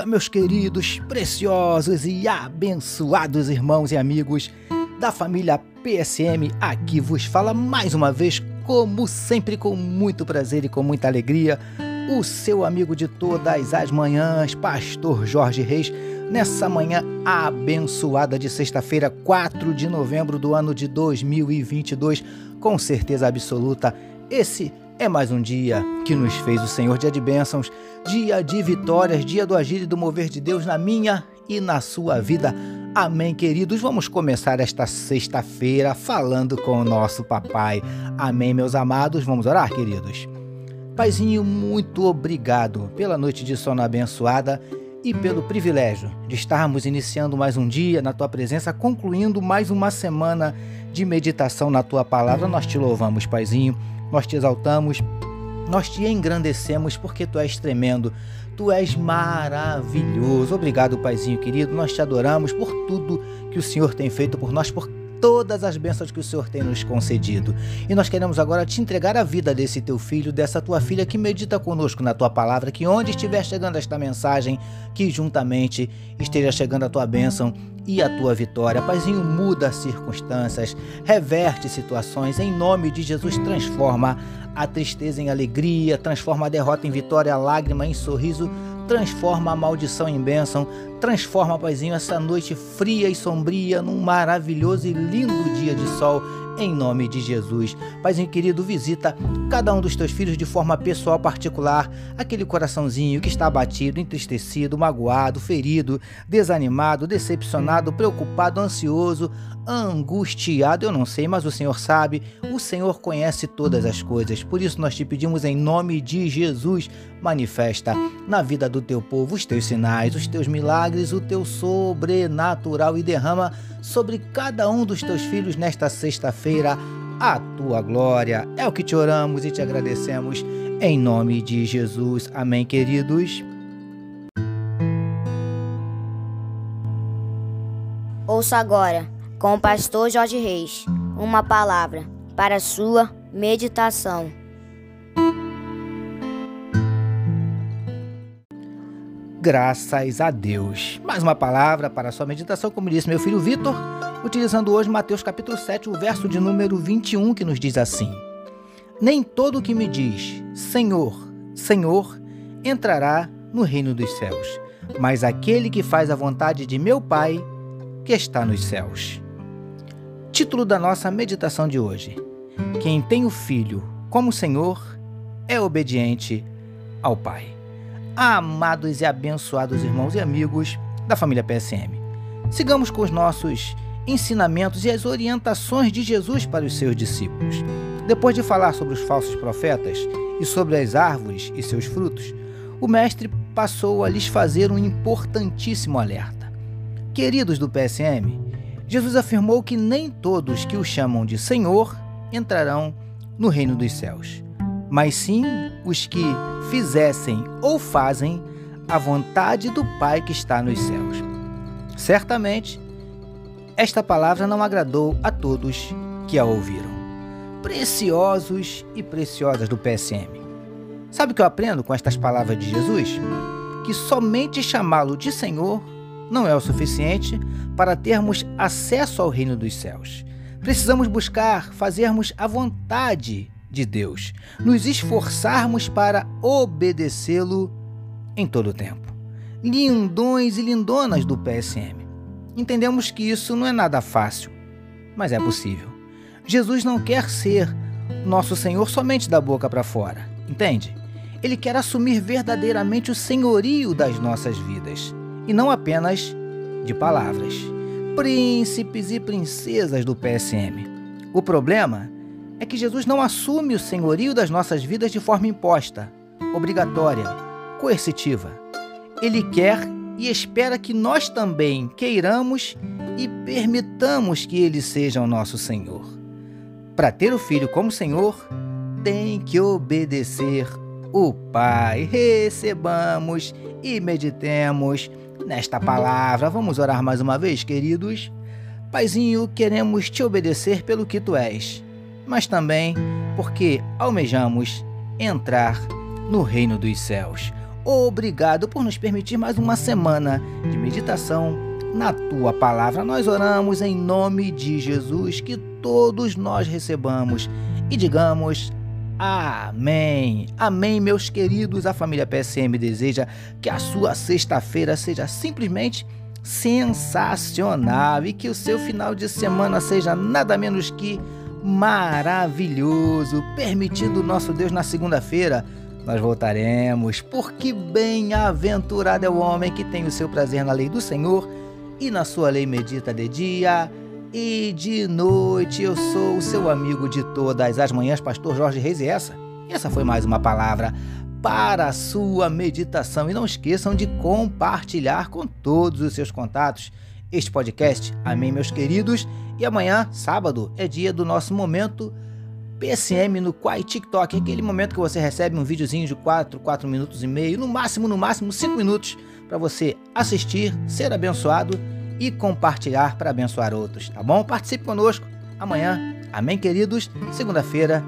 Dia, meus queridos, preciosos e abençoados irmãos e amigos da família PSM. Aqui vos fala mais uma vez, como sempre, com muito prazer e com muita alegria, o seu amigo de todas as manhãs, Pastor Jorge Reis, nessa manhã abençoada de sexta-feira, 4 de novembro do ano de 2022. Com certeza absoluta, esse é mais um dia que nos fez o Senhor, dia de bênçãos, dia de vitórias, dia do agir e do mover de Deus na minha e na sua vida. Amém, queridos. Vamos começar esta sexta-feira falando com o nosso papai. Amém, meus amados. Vamos orar, queridos. Paizinho, muito obrigado pela noite de sono abençoada e pelo privilégio de estarmos iniciando mais um dia na tua presença, concluindo mais uma semana de meditação na tua palavra. Nós te louvamos, Paizinho nós te exaltamos, nós te engrandecemos porque tu és tremendo, tu és maravilhoso. Obrigado, Paizinho querido, nós te adoramos por tudo que o Senhor tem feito por nós, por todas as bênçãos que o Senhor tem nos concedido. E nós queremos agora te entregar a vida desse teu filho, dessa tua filha que medita conosco na tua palavra, que onde estiver chegando esta mensagem, que juntamente esteja chegando a tua bênção e a tua vitória. Paizinho, muda as circunstâncias, reverte situações, em nome de Jesus, transforma a tristeza em alegria, transforma a derrota em vitória, a lágrima em sorriso transforma a maldição em bênção, transforma, Paizinho, essa noite fria e sombria num maravilhoso e lindo dia de sol em nome de Jesus. Paizinho querido, visita cada um dos teus filhos de forma pessoal, particular, aquele coraçãozinho que está abatido, entristecido, magoado, ferido, desanimado, decepcionado, preocupado, ansioso, angustiado. Eu não sei, mas o Senhor sabe, o Senhor conhece todas as coisas. Por isso nós te pedimos em nome de Jesus, manifesta na vida do teu povo os teus sinais, os teus milagres, o teu sobrenatural e derrama sobre cada um dos teus filhos nesta sexta-feira a tua glória. É o que te oramos e te agradecemos em nome de Jesus. Amém, queridos. Ouça agora, com o pastor Jorge Reis, uma palavra para a sua meditação. Graças a Deus. Mais uma palavra para a sua meditação, como disse meu filho Vitor, utilizando hoje Mateus capítulo 7, o verso de número 21, que nos diz assim: Nem todo o que me diz Senhor, Senhor, entrará no reino dos céus, mas aquele que faz a vontade de meu Pai, que está nos céus. Título da nossa meditação de hoje: Quem tem o Filho como Senhor é obediente ao Pai amados e abençoados irmãos e amigos da família PSM. Sigamos com os nossos ensinamentos e as orientações de Jesus para os seus discípulos. Depois de falar sobre os falsos profetas e sobre as árvores e seus frutos, o Mestre passou a lhes fazer um importantíssimo alerta. Queridos do PSM, Jesus afirmou que nem todos que o chamam de Senhor entrarão no reino dos céus mas sim os que fizessem ou fazem a vontade do Pai que está nos céus. Certamente, esta palavra não agradou a todos que a ouviram. Preciosos e preciosas do PSM. Sabe o que eu aprendo com estas palavras de Jesus? Que somente chamá-lo de Senhor não é o suficiente para termos acesso ao reino dos céus. Precisamos buscar fazermos a vontade de Deus, nos esforçarmos para obedecê-lo em todo o tempo. Lindões e lindonas do PSM. Entendemos que isso não é nada fácil, mas é possível. Jesus não quer ser nosso Senhor somente da boca para fora, entende? Ele quer assumir verdadeiramente o senhorio das nossas vidas e não apenas de palavras. Príncipes e princesas do PSM. O problema é que Jesus não assume o senhorio das nossas vidas de forma imposta, obrigatória, coercitiva. Ele quer e espera que nós também queiramos e permitamos que ele seja o nosso Senhor. Para ter o filho como Senhor, tem que obedecer o Pai. Recebamos e meditemos nesta palavra. Vamos orar mais uma vez, queridos. Paizinho, queremos te obedecer pelo que tu és mas também porque almejamos entrar no reino dos céus. Obrigado por nos permitir mais uma semana de meditação na tua palavra. Nós oramos em nome de Jesus que todos nós recebamos e digamos Amém. Amém, meus queridos. A família PSM deseja que a sua sexta-feira seja simplesmente sensacional e que o seu final de semana seja nada menos que maravilhoso. Permitindo nosso Deus na segunda-feira, nós voltaremos, porque bem-aventurado é o homem que tem o seu prazer na lei do Senhor e na sua lei medita de dia e de noite. Eu sou o seu amigo de todas as manhãs, Pastor Jorge Reis, e essa, essa foi mais uma palavra para a sua meditação. E não esqueçam de compartilhar com todos os seus contatos este podcast. Amém, meus queridos. E amanhã, sábado, é dia do nosso momento PSM no Quai TikTok, aquele momento que você recebe um videozinho de 4, 4 minutos e meio, no máximo, no máximo 5 minutos, para você assistir, ser abençoado e compartilhar para abençoar outros, tá bom? Participe conosco amanhã. Amém, queridos? Segunda-feira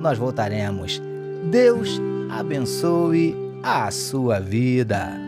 nós voltaremos. Deus abençoe a sua vida.